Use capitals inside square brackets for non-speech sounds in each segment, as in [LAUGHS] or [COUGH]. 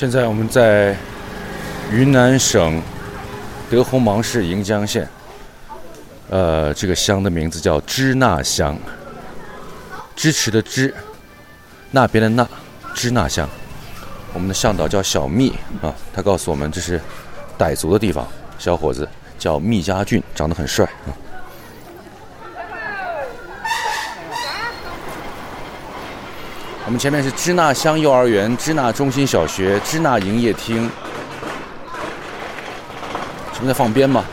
现在我们在云南省德宏芒市盈江县，呃，这个乡的名字叫支那乡，支持的支，那边的那，支那乡。我们的向导叫小密啊，他告诉我们这是傣族的地方，小伙子叫密家俊，长得很帅啊。我们前面是支那乡幼儿园、支那中心小学、支那营业厅。什么在放鞭吗？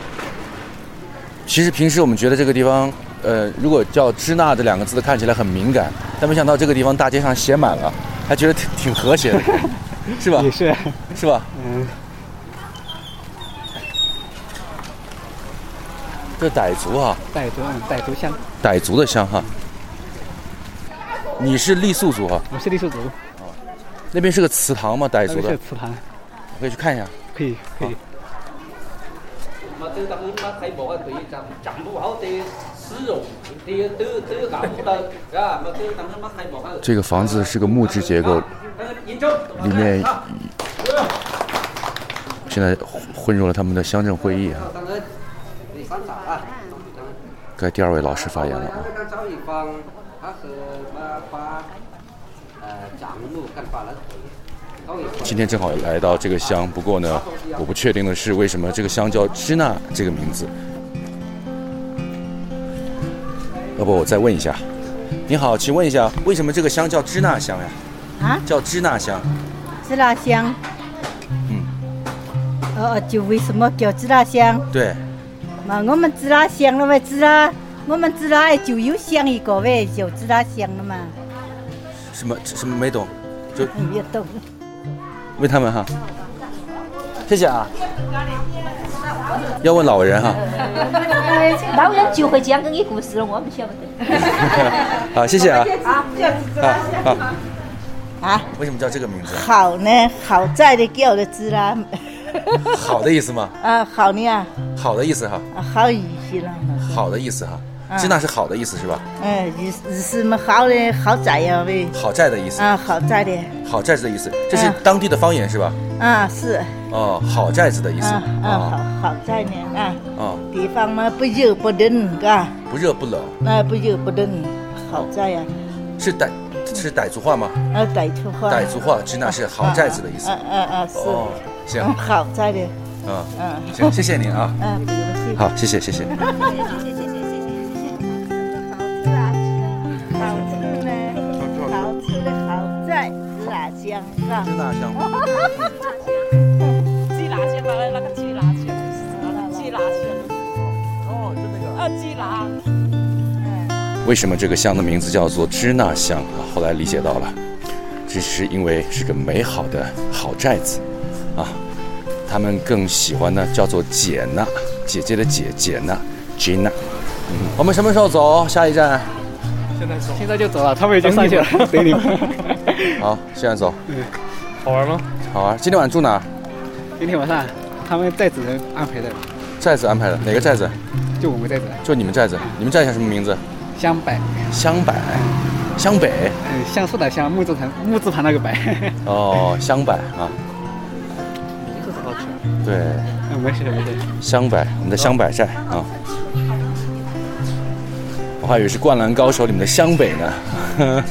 其实平时我们觉得这个地方，呃，如果叫支那这两个字的看起来很敏感，但没想到这个地方大街上写满了，还觉得挺挺和谐的，[LAUGHS] 是吧？也是，是吧？嗯，这傣族啊，傣族，嗯，傣族乡，傣族的乡哈。你是傈僳族啊？我是傈僳族。哦，那边是个祠堂吗？傣族的祠堂，可以去看一下。可以，可以。这个房子是个木质结构，里面现在混入了他们的乡镇会议啊。该第二位老师发言了。今天正好来到这个乡，不过呢，我不确定的是为什么这个乡叫支那这个名字。要不我再问一下，你好，请问一下，为什么这个乡叫支那乡呀？啊，叫支那乡，支那乡。嗯，呃，就为什么叫支那乡？对，嘛，我们支那乡了嘛，支那，我们支那就有乡一个呗，就支那乡了嘛。什么什么没懂，就嗯，也懂。问他们哈。谢谢啊。要问老人哈。老人就会讲给你故事了，我们晓不得。[LAUGHS] 好，谢谢啊。啊。啊，为什么叫这个名字？好呢，好在的叫的支那。[LAUGHS] 好的意思吗？啊，好呢啊，好的意思哈。啊好意思了。好的意思哈。啊支那是好的意思是吧？嗯，意思意思嘛好的好在呀喂。好在的意思。啊，好在的。好寨子的意思，这是啊当地的方言是吧？啊，是。哦，好寨子的意思。啊啊，哦好好在呢啊。哦，地方嘛不热不冷，嘎。不热不冷，那不热不冷，好在呀。是傣是傣族话吗？啊，傣族话。傣族话支那是好寨子的意思。嗯嗯嗯，是。哦，行嗯，，好在的。嗯，嗯。行，谢谢您 [LAUGHS] 啊。嗯。好，谢谢谢谢。谢谢谢谢哪香啊？支那乡。[LAUGHS] 鸡辣香嘛，那个鸡辣香，鸡辣香，哦，就那个。啊，鸡辣。为什么这个香的名字叫做支那香啊？后来理解到了，这是因为是个美好的好寨子啊。他们更喜欢呢叫做姐娜，姐姐的姐姐娜，Gina。嗯，我们什么时候走？下一站？现在走，现在就走了，他们已经上去了，等你们。[LAUGHS] 好，现在走。嗯好玩吗？好玩，今天晚上住哪？今天晚上他们寨子人安排的，寨子安排的，哪个寨子？就我们寨子，就你们寨子。你们寨子叫什么名字？湘北，湘北，湘北。嗯，橡树的湘，木字旁木字旁那个北。哦，湘北啊，名字好吃。对，嗯，没事没事。湘北，我们的湘北寨啊。我还以为是《灌篮高手》里面的湘北呢。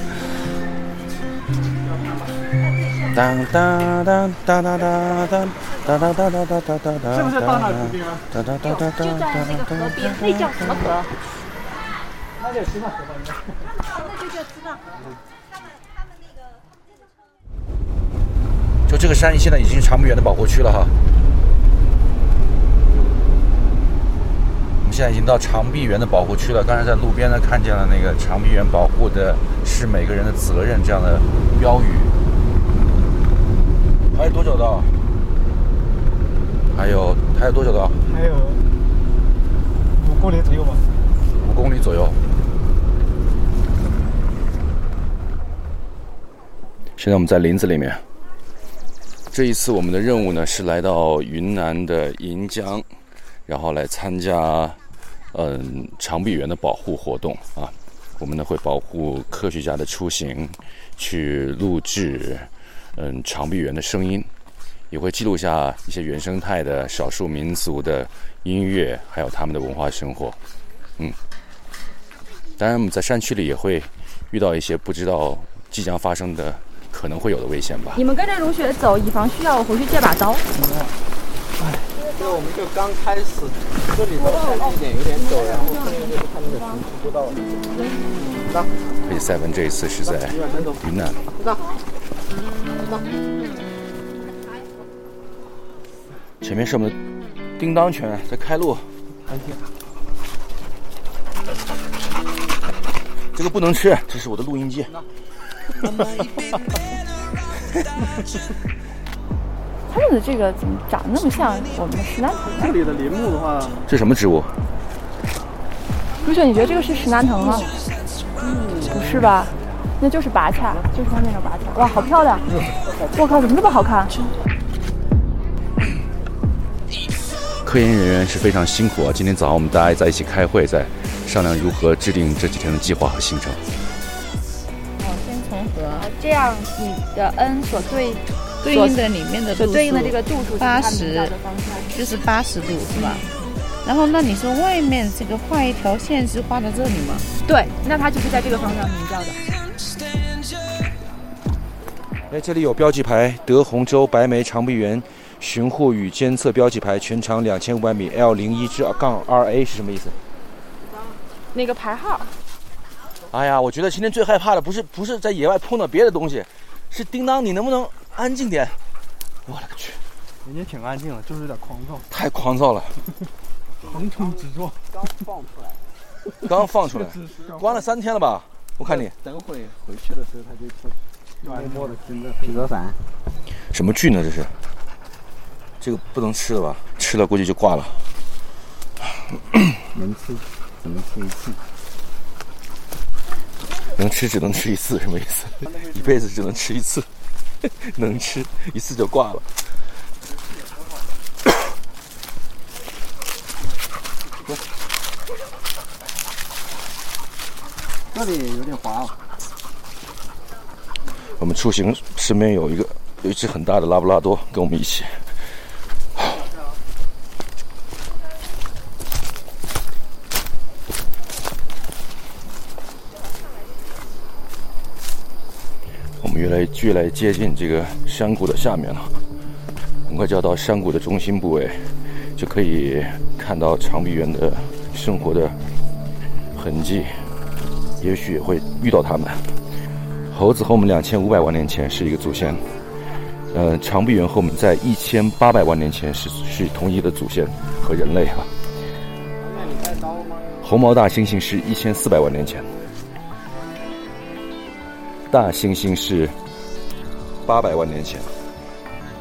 当当当当当当当当当当当当当当当。是不是到那河边啊？当当当当当就在那个河边，那叫什么河？那就吃那河吧，应该。就这个山现在已经是长臂猿的保护区了哈。我们现在已经到长臂猿的保护区了。刚才在路边呢看见了那个长臂猿保护的是每个人的责任这样的标语。还有多久到？还有还有多久到？还有五公里左右吧。五公里左右。现在我们在林子里面。这一次我们的任务呢是来到云南的盈江，然后来参加嗯长臂猿的保护活动啊。我们呢会保护科学家的出行，去录制嗯长臂猿的声音也会记录下一些原生态的少数民族的音乐，还有他们的文化生活。嗯，当然我们在山区里也会遇到一些不知道即将发生的可能会有的危险吧。你们跟着如雪走，以防需要，我回去借把刀。哎这我们就刚开始，这里头山地点有点陡，然后后面就是他们的步道。而且赛文这一次是在云南。前面是我们的叮当犬在开路，这个不能吃，这是我的录音机。他们 [LAUGHS] 的这个怎么长得那么像我们的石楠藤？这里的林木的话，这什么植物？卢雪，你觉得这个是石楠藤吗？不是吧？那就是拔叉，就是它那个拔叉。哇，好漂亮！我靠，怎么这么好看？科研人员是非常辛苦啊！今天早上我们大家在一起开会，在商量如何制定这几天的计划和行程。这样你的 n 所对对应的里面的所度数对应的这个度数八十。就是八十度是吧？然后那你说外面这个画一条线是画在这里吗？对，那它就是在这个方向鸣叫的。哎，这里有标记牌，德宏州白眉长臂猿巡护与监测标记牌，全长两千五百米，L 零一至杠二 A 是什么意思？那个牌号，哎呀，我觉得今天最害怕的不是不是在野外碰到别的东西，是叮当，你能不能安静点？我勒个去，人家挺安静的，就是有点狂躁，太狂躁了，横冲直撞。刚放出来，刚放出来，关了三天了吧？我看你等会回去的时候他就出，默默的跟着披着伞。什么菌呢？这是？这个不能吃了吧？吃了估计就挂了。能吃，只能吃一次。能吃只能吃一次，什么意思？一辈子只能吃一次，能吃一次就挂了。这里有点滑哦。我们出行身边有一个有一只很大的拉布拉多跟我们一起。我们越来越来接近这个山谷的下面了，很快就要到山谷的中心部位，就可以看到长臂猿的生活的痕迹，也许也会遇到它们。猴子和我们两千五百万年前是一个祖先，呃，长臂猿和我们在一千八百万年前是是同一的祖先和人类啊。红毛大猩猩是一千四百万年前，大猩猩是八百万年前，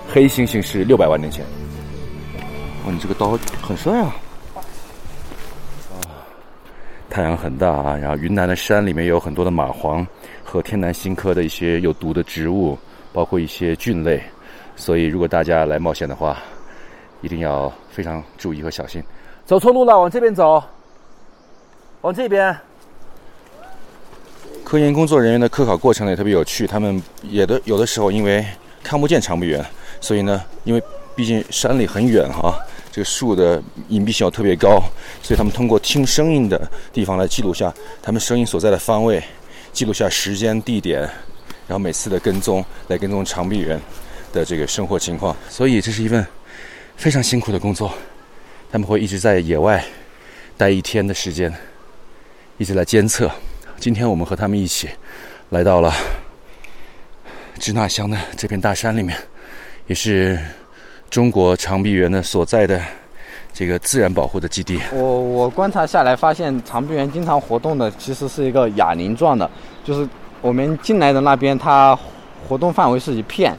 黑猩猩是六百万年前。哇，你这个刀很帅啊！太阳很大啊，然后云南的山里面有很多的蚂蟥和天南星科的一些有毒的植物，包括一些菌类，所以如果大家来冒险的话，一定要非常注意和小心。走错路了，往这边走，往这边。科研工作人员的科考过程呢也特别有趣，他们也的有的时候因为看不见长臂猿，所以呢，因为毕竟山里很远哈、这个树的隐蔽性特别高，所以他们通过听声音的地方来记录下他们声音所在的方位，记录下时间、地点，然后每次的跟踪来跟踪长臂猿的这个生活情况。所以这是一份非常辛苦的工作，他们会一直在野外待一天的时间，一直来监测。今天我们和他们一起来到了支那乡的这片大山里面，也是中国长臂猿的所在的这个自然保护的基地。我我观察下来发现，长臂猿经常活动的其实是一个哑铃状的，就是我们进来的那边它活动范围是一片，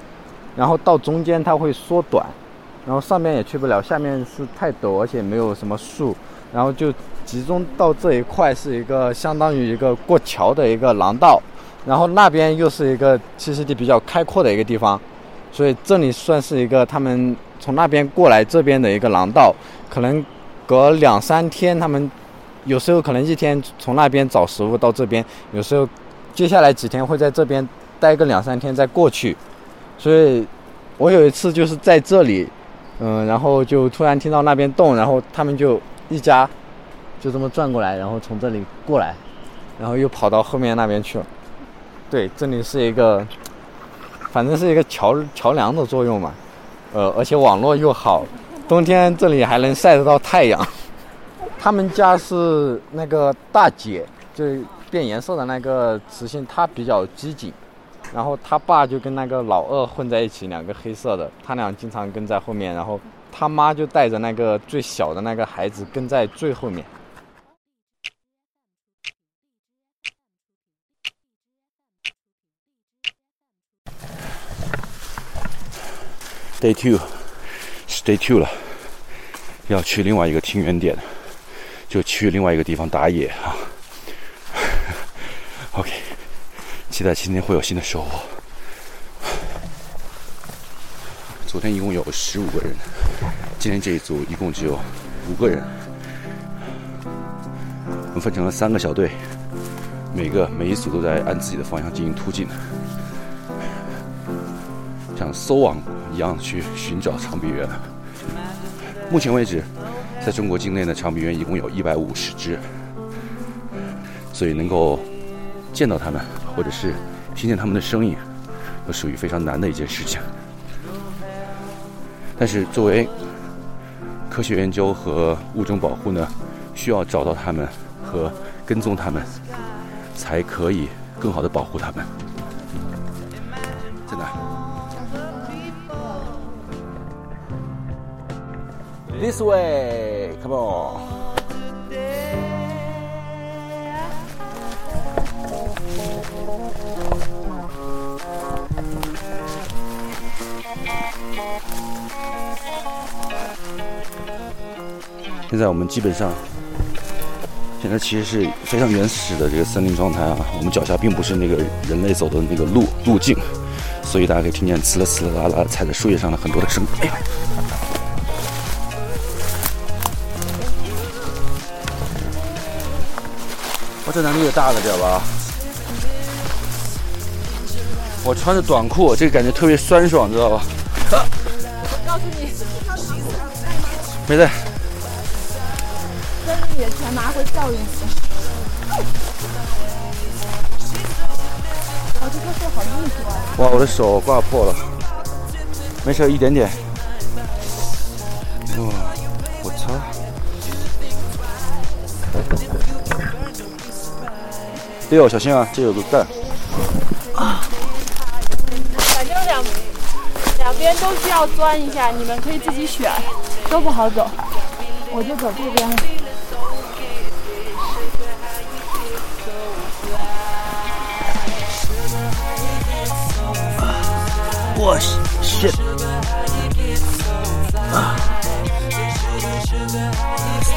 然后到中间它会缩短，然后上面也去不了，下面是太陡，而且没有什么树，然后就集中到这一块是一个相当于一个过桥的一个廊道，然后那边又是一个栖息地比较开阔的一个地方，所以这里算是一个他们从那边过来这边的一个廊道，可能隔两三天，他们有时候可能一天从那边找食物到这边，有时候接下来几天会在这边待个两三天再过去，所以我有一次就是在这里，嗯，然后就突然听到那边动，然后他们就一家就这么转过来，然后从这里过来，然后又跑到后面那边去了。对，这里是一个，反正是一个桥桥梁的作用嘛，呃，而且网络又好，冬天这里还能晒得到太阳。[LAUGHS] 他们家是那个大姐，就变颜色的那个雌性，她比较机警。然后他爸就跟那个老二混在一起，两个黑色的，他俩经常跟在后面。然后他妈就带着那个最小的那个孩子跟在最后面。Day two，是 Day two 了，要去另外一个听源点，就去另外一个地方打野啊。[LAUGHS] OK，期待今天会有新的收获。昨天一共有十五个人，今天这一组一共只有五个人。我们分成了三个小队，每个每一组都在按自己的方向进行突进。像搜网一样去寻找长臂猿。目前为止，在中国境内的长臂猿一共有一百五十只，所以能够见到它们，或者是听见它们的声音，都属于非常难的一件事情。但是作为科学研究和物种保护呢，需要找到它们和跟踪它们，才可以更好的保护它们。This way, come on. 现在我们基本上，现在其实是非常原始的这个森林状态啊。我们脚下并不是那个人类走的那个路路径，所以大家可以听见呲啦呲啦啦啦踩在树叶上的很多的声音。哎呀！我这难度也大了点吧？我穿着短裤，这个感觉特别酸爽，知道吧？我告诉你，没在。跟着你的钱拿回教育你。哦，这个是好硬核啊！哇，我的手挂破了，没事，一点点。六，小心啊，这有个盖。啊。反正两两边都需要钻一下，你们可以自己选，都不好走。我就走这边了。我 shit！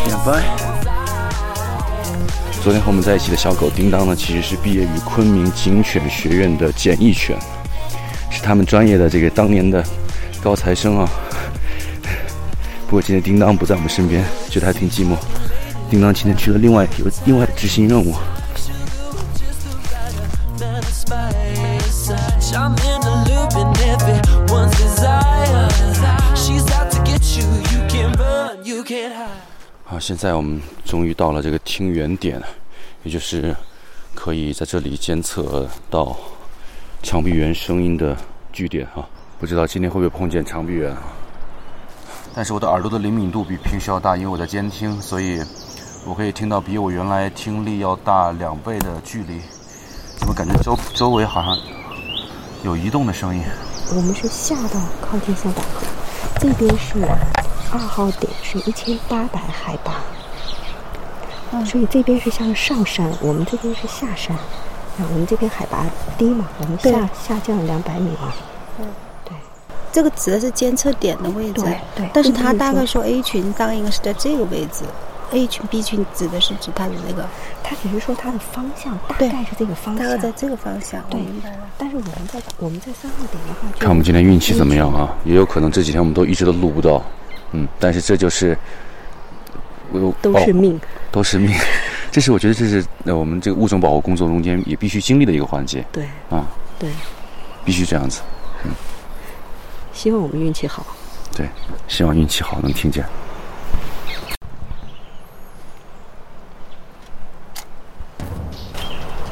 点拜。昨天和我们在一起的小狗叮当呢，其实是毕业于昆明警犬学院的检疫犬，是他们专业的这个当年的高材生啊。不过今天叮当不在我们身边，觉得还挺寂寞。叮当今天去了另外有另外的执行任务。现在我们终于到了这个听源点，也就是可以在这里监测到长臂猿声音的据点啊。不知道今天会不会碰见长臂猿啊？但是我的耳朵的灵敏度比平时要大，因为我在监听，所以我可以听到比我原来听力要大两倍的距离。怎么感觉周周围好像有移动的声音？我们是下到靠近下这边是 [LAUGHS] 二号点，是一千八百海拔，所以这边是向上山，我们这边是下山。啊，我们这边海拔低嘛，我们下下降两百米嘛。对这个指的是监测点的位置，对对但是它大概说 A 群大概应该是在这个位置，A 群 B 群指的是指它的那个，它只是说它的方向大概是这个方向，大概在这个方向。对。但是我们在我们在三号点的话，看我们今天运气怎么样啊？也有可能这几天我们都一直都录不到，嗯，但是这就是，我都是命。哦 [LAUGHS] 都是命。这是我觉得这是呃我们这个物种保护工作中间也必须经历的一个环节对啊，对，必须这样子。嗯希望我们运气好。对，希望运气好能听见。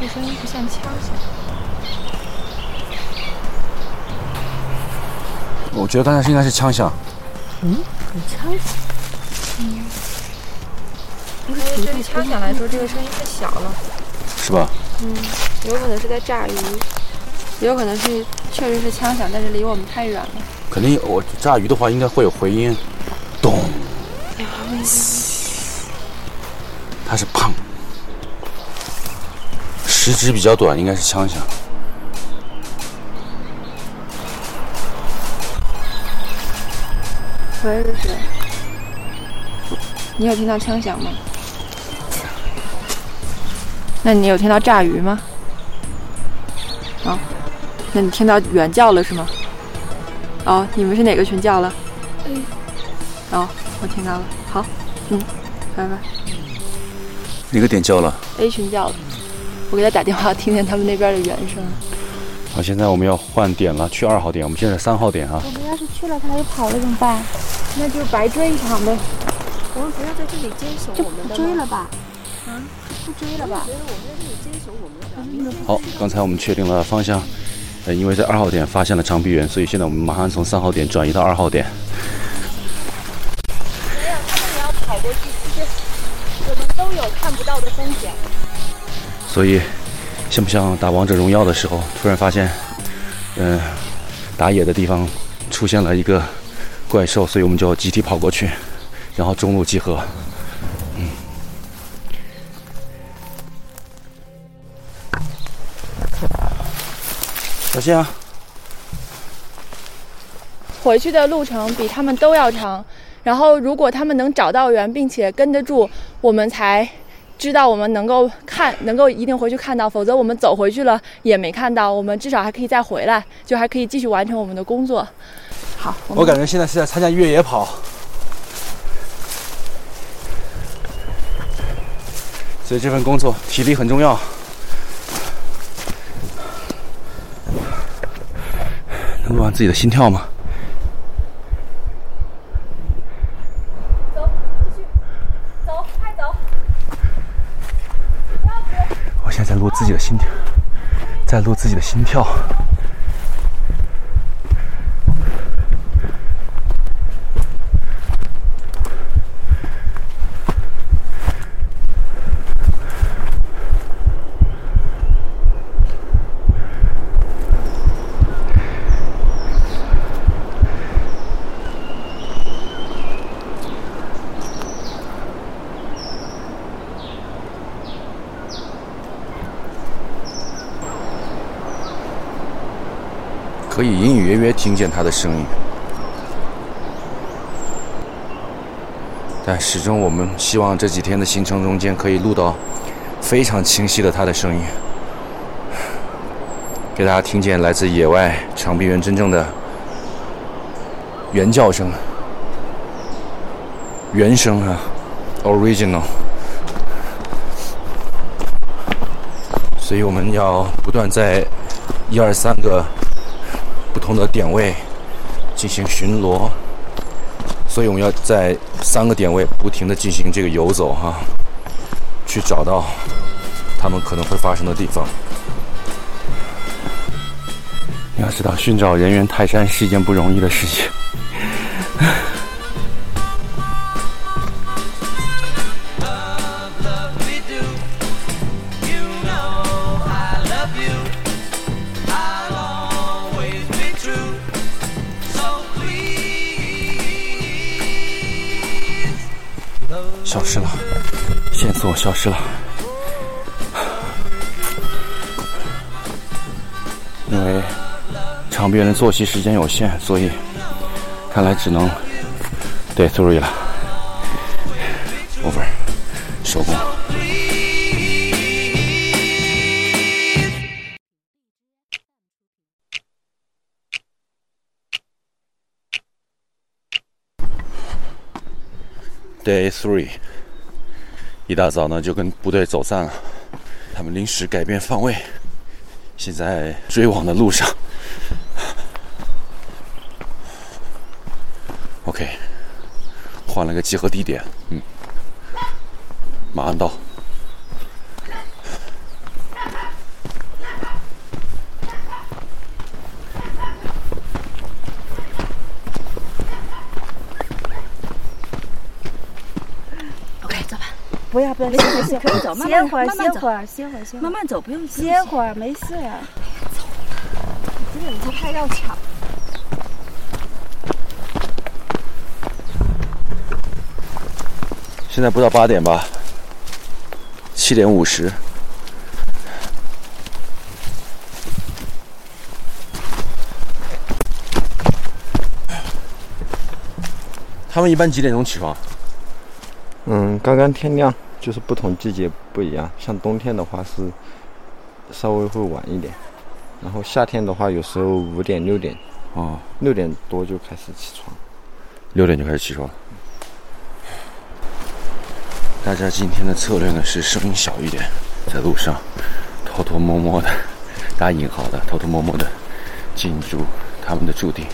这声音不像枪响。我觉得刚才应该是枪响。嗯，有枪响。嗯。因为对枪响来说，这个声音太小了。是吧？嗯，有可能是在炸鱼，也有可能是确实是枪响，但是离我们太远了。肯定，我炸鱼的话应该会有回音，咚。它是砰，时值比较短，应该是枪响。喂，是？你有听到枪响吗？那你有听到炸鱼吗？哦，那你听到猿叫了是吗？哦，你们是哪个群叫了？嗯。哦，我听到了。好，嗯，拜拜。哪个点叫了？A 群叫了，我给他打电话，听见他们那边的猿声。好，现在我们要换点了，去二号点。我们现在三号点啊。我们要是去了，他又跑了怎么办？那就白追一场呗。我们不要在这里坚守我们的就不追了吧？啊，不追了吧？觉得我们在这里坚守我们。好，刚才我们确定了方向，呃，因为在二号点发现了长臂猿，所以现在我们马上从三号点转移到二号点。没有，他们也要跑过去，其实我们都有看不到的风险。所以，像不像打王者荣耀的时候，突然发现，嗯、打野的地方出现了一个怪兽，所以我们就集体跑过去，然后中路集合。嗯。小心啊！回去的路程比他们都要长，然后如果他们能找到人，并且跟得住，我们才知道我们能够看，能够一定回去看到，否则我们走回去了也没看到，我们至少还可以再回来，就还可以继续完成我们的工作。好，我我感觉现在是在参加越野跑，所以这份工作体力很重要。能录完自己的心跳吗？走，继续走，快走！我现在在录自己的心跳，在录自己的心跳。可以隐隐约约听见他的声音，但始终我们希望这几天的行程中间可以录到非常清晰的他的声音，给大家听见来自野外长臂猿真正的原叫声、原声啊，original。所以我们要不断在一二三个不同的点位进行巡逻，所以我们要在三个点位不停的进行这个游走哈，去找到他们可能会发生的地方。你要知道，寻找人猿泰山是一件不容易的事情。消失了。因为长臂猿的作息时间有限，所以看来只能 day three 了。over，收工。Day three，一大早呢就跟部队走散了他们临时改变方位现在追往的路上。Ok 换了个集合地点嗯马上到不要不要，歇会歇可以走，慢慢歇会儿慢慢走歇会儿歇会儿歇会儿慢慢走，不用歇会儿没事啊。这个不太要抢。现在不到八点吧，七点五十。他们一般几点钟起床？嗯，刚刚天亮，就是不同季节不一样。像冬天的话是稍微会晚一点，然后夏天的话有时候五点六点，哦，六点多就开始起床。六点就开始起床。大家今天的策略呢是声音小一点，在路上偷偷摸摸的，打引号的偷偷摸摸的进入他们的驻地。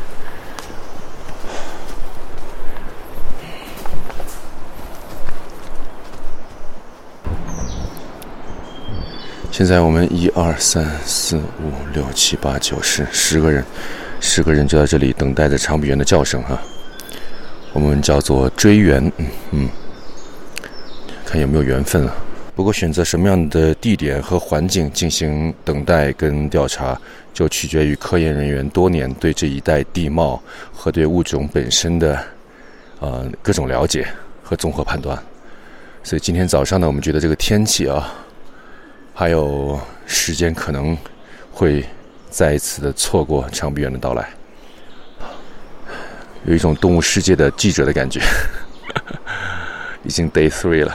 现在我们一二三四五六七八九十十个人，十个人就在这里等待着长臂猿的叫声哈。我们叫做追缘，嗯嗯，看有没有缘分啊。不过选择什么样的地点和环境进行等待跟调查，就取决于科研人员多年对这一带地貌和对物种本身的呃各种了解和综合判断。所以今天早上呢，我们觉得这个天气啊，还有时间可能会再一次的错过长臂猿的到来。有一种动物世界的记者的感觉，[LAUGHS] 已经 day three 了。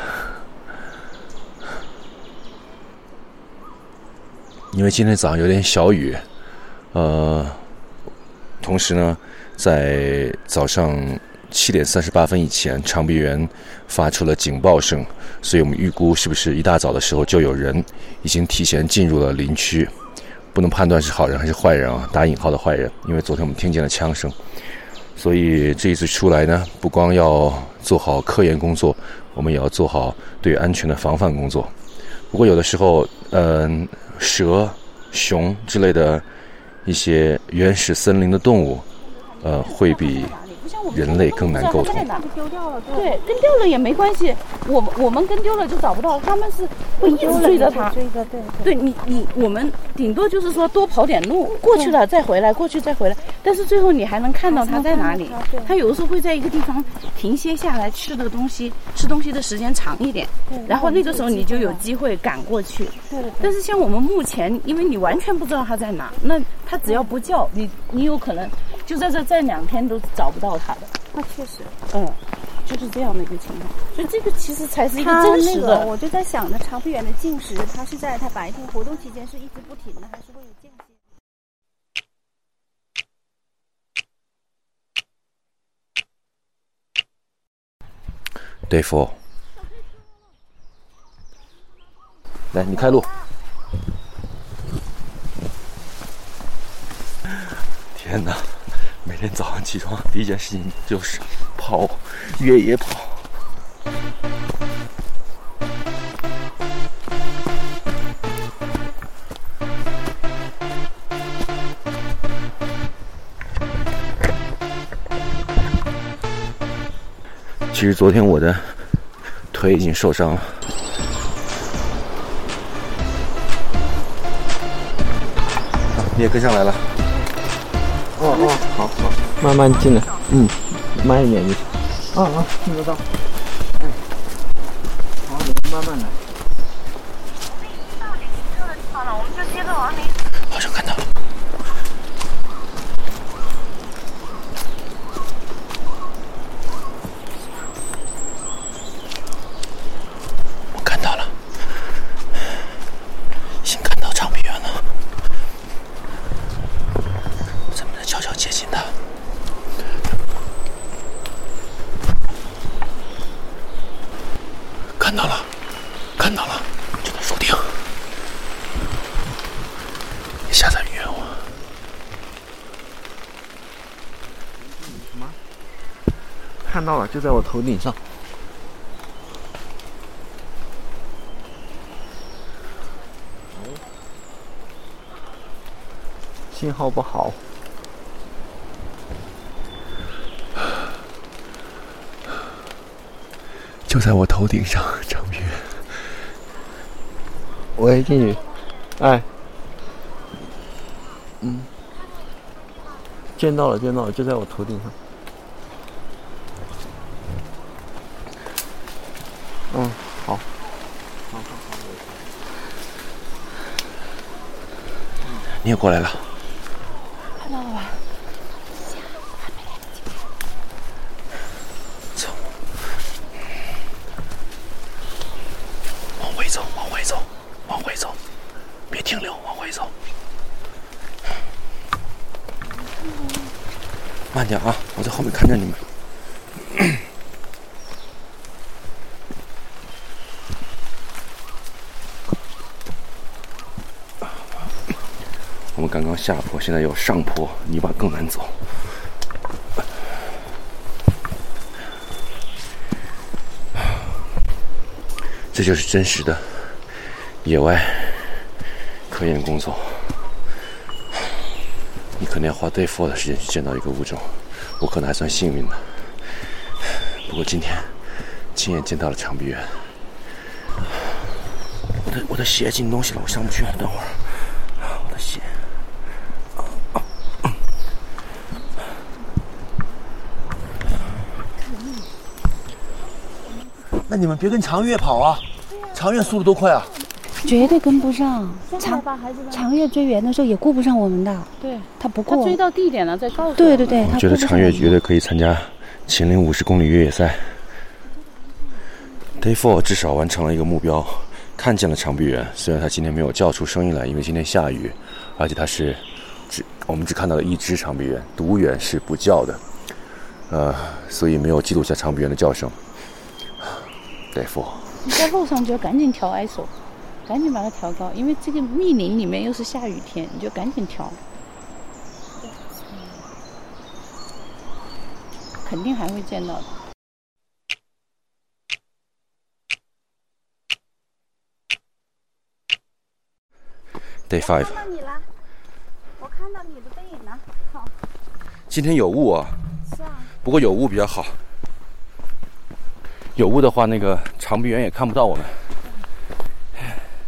因为今天早上有点小雨，呃，同时呢，在早上七点三十八分以前，长臂猿发出了警报声，所以我们预估是不是一大早的时候就有人已经提前进入了林区，不能判断是好人还是坏人啊，打引号的坏人，因为昨天我们听见了枪声。所以这一次出来呢，不光要做好科研工作，我们也要做好对安全的防范工作。不过有的时候，嗯、蛇、熊之类的一些原始森林的动物，呃，会比人类更难沟通。丢掉了，对，跟丢了也没关系，我们我们跟丢了就找不到，他们是会一直追着他。追着对对你你我们顶多就是说多跑点路，过去了再回来，过去再回来，但是最后你还能看到他在哪里。他有的时候会在一个地方停歇下来吃的东西，吃东西的时间长一点，然后那个时候你就有机会赶过去。但是像我们目前，因为你完全不知道他在哪，那他只要不叫你，你有可能就在这这两天都找不到那确实。嗯，就是这样的一个情况。所以这个其实才是一个真实那个，的。我就在想着长臂猿的进食，它是在它白天活动期间是一直不停的，还是会有间歇？Day four，来，你开路。天哪！每天早上起床第一件事情就是跑越野跑。其实昨天我的腿已经受伤了。你也跟上来了。哦，好好，慢慢进来，嗯，慢一点就行。啊啊，听得到。哎，好，你们慢慢来。好像看到了。我看到了，已经看到长臂猿了。咱们再悄悄接近它。看到了，看到了，就在树顶。别下在冤枉。看到了，就在我头顶上。信号不好。就在我头顶上，张宇。喂，静宇，哎，嗯，见到了，见到了，就在我头顶上。嗯，好。你也过来了。看到了吧？走，往回走，往回走，往回走，别停留，往回走。慢点啊，我在后面看着你们。我们刚刚下坡，现在有上坡，泥巴更难走。这就是真实的野外科研工作。你可能要花 day four 的时间去见到一个物种，我可能还算幸运的。不过今天亲眼见到了长臂猿。我的我的鞋进东西了，我上不去了，等会儿。我的鞋。那你们别跟长月跑啊，长月速度多快啊！绝对跟不上。长长月追远的时候也顾不上我们的，对，他不过。他追到地点了再告诉对对对，我觉得长月绝对可以参加秦岭五十公里越野赛。Day Four 至少完成了一个目标，看见了长臂猿。虽然他今天没有叫出声音来，因为今天下雨，而且他是只我们只看到了一只长臂猿，独猿是不叫的，呃，所以没有记录下长臂猿的叫声。Day Four，你在路上就要赶紧调 ISO，赶紧把它调高，因为这个密林里面又是下雨天，你就赶紧调。肯定还会见到的。Day Five，看到你了，我看到你的背影了。好，今天有雾啊，是啊，不过有雾比较好。有雾的话，那个长臂猿也看不到我们。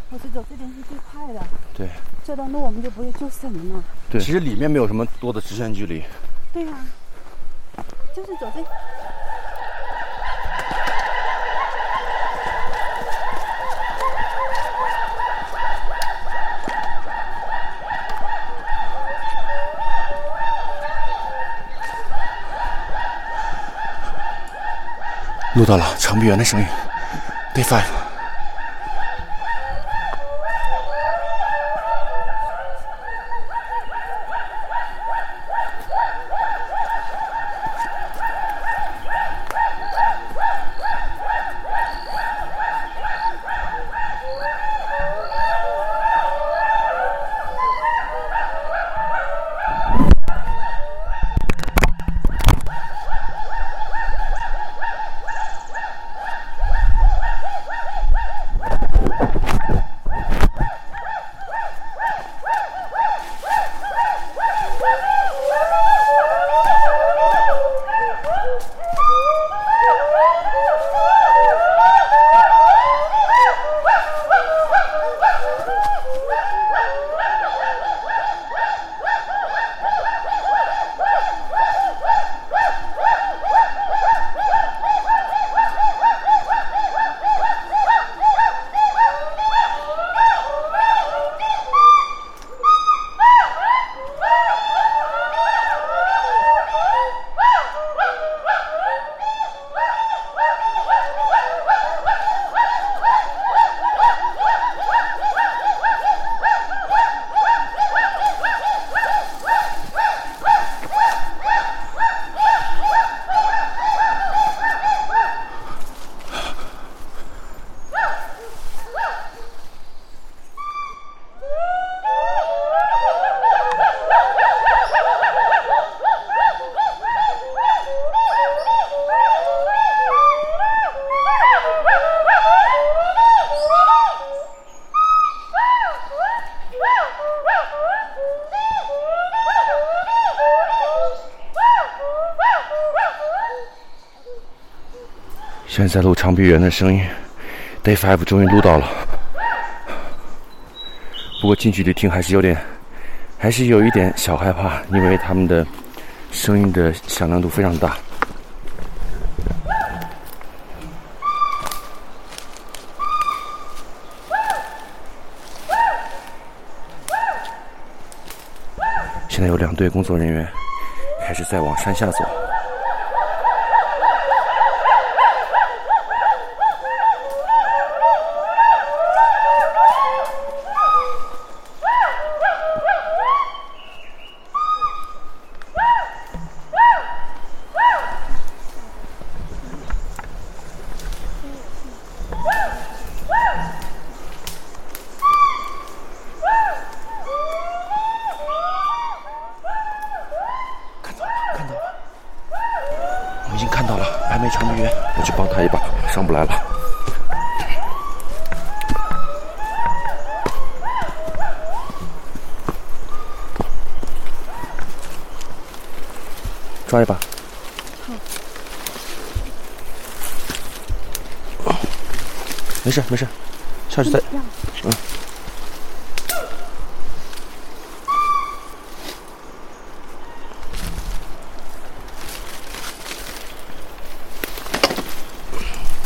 我是走这边是最快的，对这段路我们就不会就省了。对，其实里面没有什么多的直线距离。对呀、就是走这。录到了长臂猿的声音。Day Five，现在录长臂猿的声音，Day Five 终于录到了。不过近距离听还是有点，还是有一点小害怕，因为他们的声音的响亮度非常大。现在有两队工作人员开始在往山下走。经看到了白眉长臂猿，我去帮他一把，上不来了。抓一把。没事没事，下去再，嗯。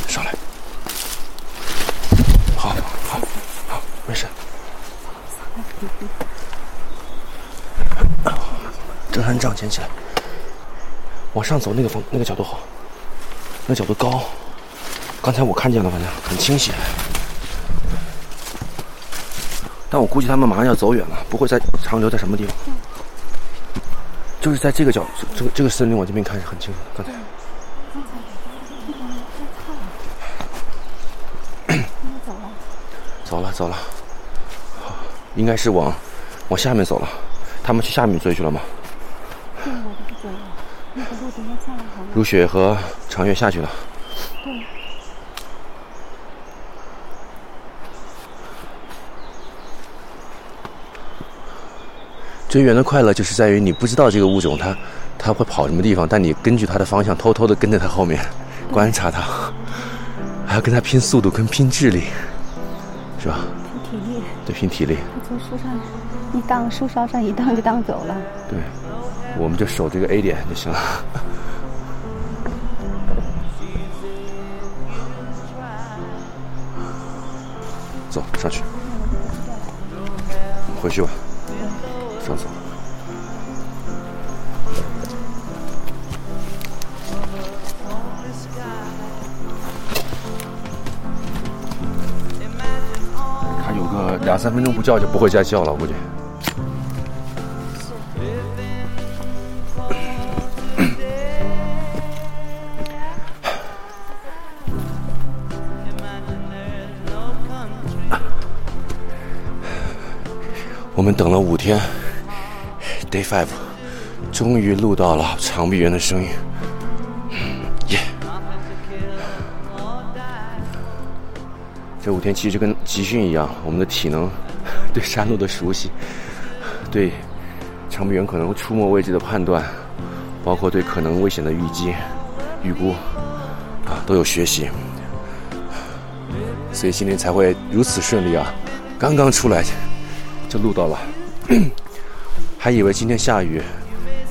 上来，好，好，好，没事。登山杖捡起来，往上走那个方那个角度好，那角度高。刚才我看见了，反正很清晰。但我估计他们马上要走远了，不会再长留在什么地方。就是在这个角，这个这个森林往这边看是很清楚的。刚才。[COUGHS] 走了走了，应该是往往下面走了。他们去下面追去了吗？如雪和长月下去了。对。追猿的快乐就是在于你不知道这个物种它它会跑什么地方，但你根据它的方向偷偷的跟在它后面，观察它，还要跟它拼速度跟拼智力，是吧？拼体力。对，拼体力。它从树上一荡，树梢上一荡就荡走了。对，我们就守这个 A 点就行了。[LAUGHS] 走上去，回去吧。上走。它有个两三分钟不叫就不会再叫了，我估计。我们等了五天。Day Five，终于录到了长臂猿的声音，耶！这五天其实跟集训一样，我们的体能、[LAUGHS] 对山路的熟悉、对长臂猿可能出没位置的判断，包括对可能危险的预计、预估，啊，都有学习，所以今天才会如此顺利啊！刚刚出来录到了。[CLEARS THROAT] 还以为今天下雨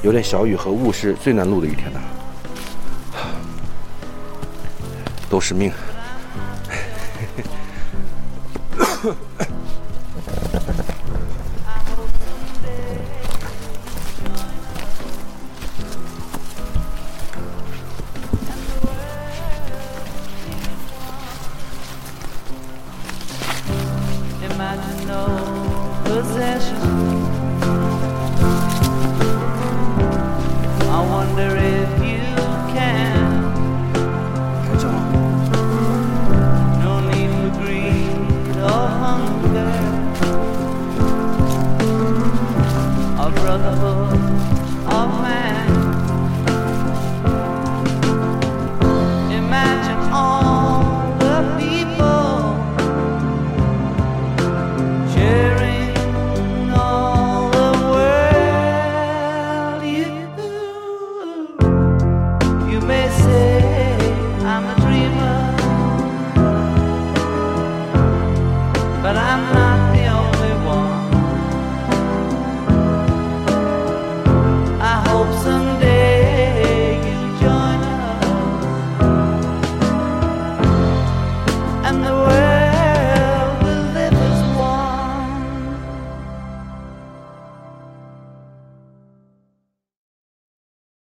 有点小雨和雾是最难录的一天呢。[SIGHS] 都是命。呵呵 possessions